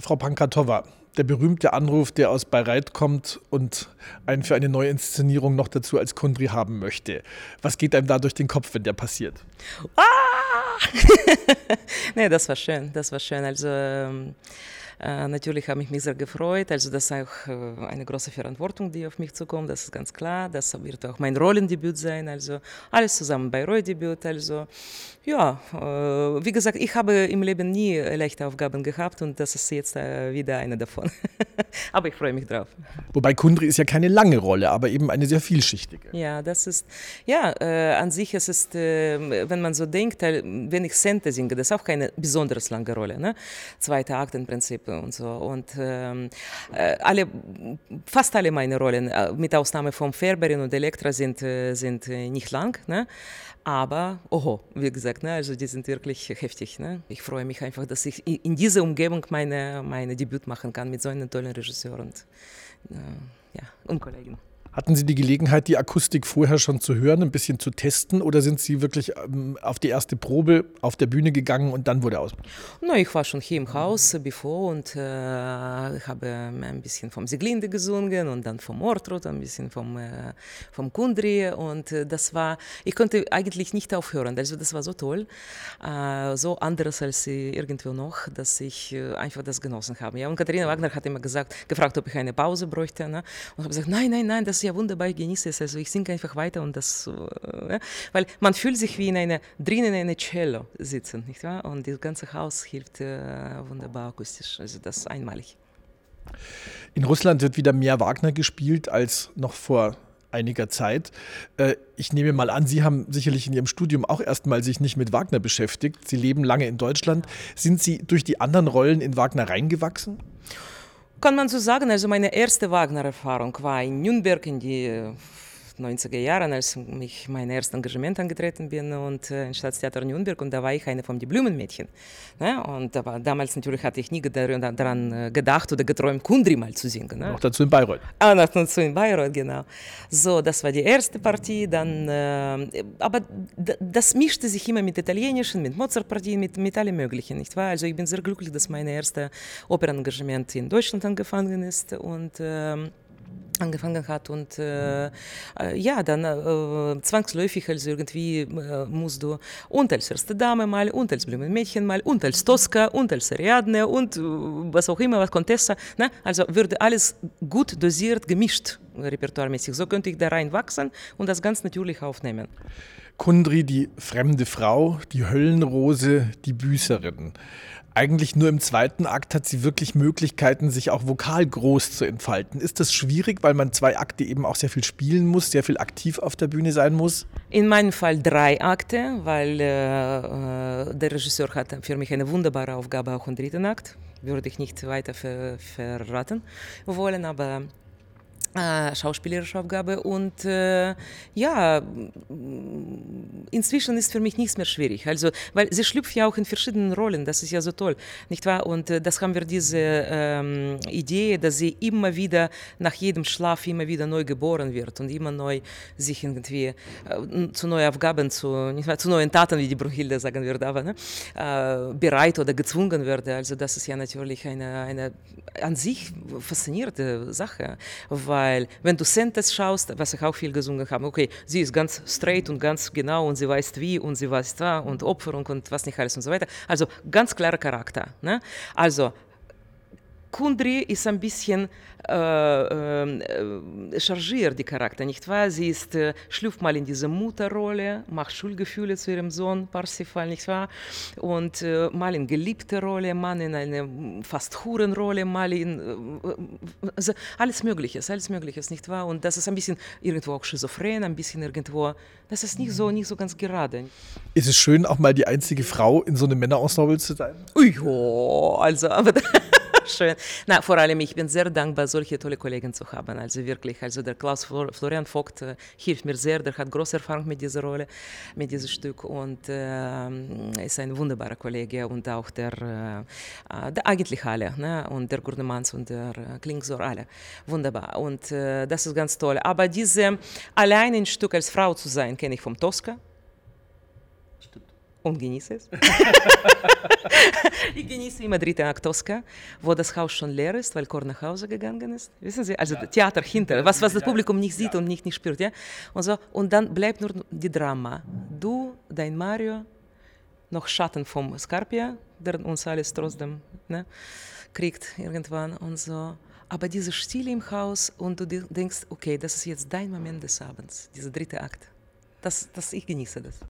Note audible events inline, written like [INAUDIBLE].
Frau Pankratova, der berühmte Anruf, der aus Bayreuth kommt und einen für eine neue Inszenierung noch dazu als Kundri haben möchte. Was geht einem da durch den Kopf, wenn der passiert? Ah! [LAUGHS] nee, das war schön, das war schön. Also ähm, äh, natürlich habe ich mich sehr gefreut. Also das ist auch äh, eine große Verantwortung, die auf mich zukommt. Das ist ganz klar. Das wird auch mein Rollendebüt sein. Also alles zusammen Bayreuth-Debüt. Also ja, äh, wie gesagt, ich habe im Leben nie leichte Aufgaben gehabt und das ist jetzt äh, wieder eine davon. [LAUGHS] aber ich freue mich drauf. Wobei Kundri ist ja keine lange Rolle, aber eben eine sehr vielschichtige. Ja, das ist, ja, äh, an sich ist es, äh, wenn man so denkt, äh, wenn ich Sente singe, das ist auch keine besonders lange Rolle. Ne? Zweiter Akt im Prinzip und so. Und ähm, äh, alle, fast alle meine Rollen, mit Ausnahme von Färberin und Elektra, sind, sind nicht lang. Ne? Aber, oho, wie gesagt, ne, also die sind wirklich heftig. Ne? Ich freue mich einfach, dass ich in dieser Umgebung meine, meine Debüt machen kann mit so einem tollen Regisseur und, äh, ja, und Kollegen. Hatten Sie die Gelegenheit, die Akustik vorher schon zu hören, ein bisschen zu testen oder sind Sie wirklich ähm, auf die erste Probe auf der Bühne gegangen und dann wurde aus? No, ich war schon hier im Haus bevor und äh, habe ein bisschen vom Siglinde gesungen und dann vom Ortrud, ein bisschen vom, äh, vom Kundri und äh, das war, ich konnte eigentlich nicht aufhören, also das war so toll, äh, so anderes als irgendwo noch, dass ich äh, einfach das genossen habe. Ja, und Katharina Wagner hat immer gesagt, gefragt, ob ich eine Pause bräuchte ne? und habe gesagt, nein, nein, nein, das ist ja wunderbar, ich genieße es. Also ich singe einfach weiter und das, äh, weil man fühlt sich wie in einer, drinnen in einer Cello sitzen, nicht wahr? Und das ganze Haus hilft äh, wunderbar akustisch. Also das ist einmalig. In Russland wird wieder mehr Wagner gespielt als noch vor einiger Zeit. Äh, ich nehme mal an, Sie haben sicherlich in Ihrem Studium auch erstmal sich nicht mit Wagner beschäftigt. Sie leben lange in Deutschland. Sind Sie durch die anderen Rollen in Wagner reingewachsen? Kann man so sagen, also meine erste Wagner-Erfahrung war in Nürnberg in die 90er Jahren, als ich mein erstes Engagement angetreten bin und äh, in Staatstheater Nürnberg und da war ich eine von den Blumenmädchen. Ne? Und aber damals natürlich hatte ich nie daran äh, gedacht oder geträumt, Kundri mal zu singen. Ne? Noch dazu in Bayreuth. Ah, noch dazu in Bayreuth, genau. So, das war die erste Partie, dann, äh, aber das mischte sich immer mit italienischen, mit Mozart-Partien, mit, mit allem Möglichen, nicht wahr? Also ich bin sehr glücklich, dass mein erstes Opernengagement in Deutschland angefangen ist und äh, angefangen hat und äh, äh, ja, dann äh, zwangsläufig, also irgendwie äh, musst du und als erste Dame mal und als Blumenmädchen mal und als Tosca und als Ariadne und äh, was auch immer, was Contessa, ne? also würde alles gut dosiert gemischt, repertoiremäßig. So könnte ich da reinwachsen und das ganz natürlich aufnehmen. Kundri, die fremde Frau, die Höllenrose, die Büßerin eigentlich nur im zweiten Akt hat sie wirklich Möglichkeiten, sich auch vokal groß zu entfalten. Ist das schwierig, weil man zwei Akte eben auch sehr viel spielen muss, sehr viel aktiv auf der Bühne sein muss? In meinem Fall drei Akte, weil äh, äh der Regisseur hat für mich eine wunderbare Aufgabe auch im dritten Akt. Würde ich nicht weiter ver verraten wollen, aber äh, schauspielerische Aufgabe und äh, ja, inzwischen ist für mich nichts mehr schwierig. Also, weil sie schlüpft ja auch in verschiedenen Rollen, das ist ja so toll, nicht wahr? Und äh, das haben wir diese ähm, Idee, dass sie immer wieder nach jedem Schlaf immer wieder neu geboren wird und immer neu sich irgendwie äh, zu neuen Aufgaben, zu, nicht wahr, zu neuen Taten, wie die Brunhilde sagen würde, aber ne, äh, bereit oder gezwungen würde. Also das ist ja natürlich eine, eine an sich faszinierende Sache, weil weil wenn du Sentes schaust, was ich auch viel gesungen habe, okay, sie ist ganz straight und ganz genau und sie weiß wie und sie weiß da und Opferung und was nicht alles und so weiter. Also ganz klarer Charakter. Ne? Also Kundri ist ein bisschen äh, äh, chargiert, die Charakter, nicht wahr? Sie ist, äh, schlüpft mal in diese Mutterrolle, macht Schuldgefühle zu ihrem Sohn Parsifal, nicht wahr? Und äh, mal in geliebte Rolle, mal in eine fast Hurenrolle, mal in also alles Mögliche, alles Mögliche, nicht wahr? Und das ist ein bisschen irgendwo auch schizophren, ein bisschen irgendwo, das ist nicht so, nicht so ganz gerade. Ist es schön, auch mal die einzige Frau in so einem Männerensemble zu sein? Ja, also, aber schön. Na, vor allem, ich bin sehr dankbar, solche tolle Kollegen zu haben. Also wirklich, also der Klaus Florian Vogt äh, hilft mir sehr, der hat große Erfahrung mit dieser Rolle, mit diesem Stück und äh, ist ein wunderbarer Kollege und auch der, äh, der eigentlich alle, ne? und der Gurnemanns und der äh, Klingsor, alle. Wunderbar. Und äh, das ist ganz toll. Aber diese allein ein Stück als Frau zu sein, kenne ich vom Tosca und genieße es. ich genieße immer dritte Akt Tosca, wo das Haus schon leer ist, weil Chor nach Hause gegangen ist. Wissen Sie, also ja. Theater hinter, was, was das Publikum nicht sieht ja. und nicht, nicht spürt. Ja? Und, so. und dann bleibt nur die Drama. Du, dein Mario, noch Schatten vom Scarpia, der uns alles trotzdem ne, kriegt irgendwann und so. Aber diese Stille im Haus und du denkst, okay, das ist jetzt dein Moment des Abends, dieser dritte Akt. Das, das, ich genieße das.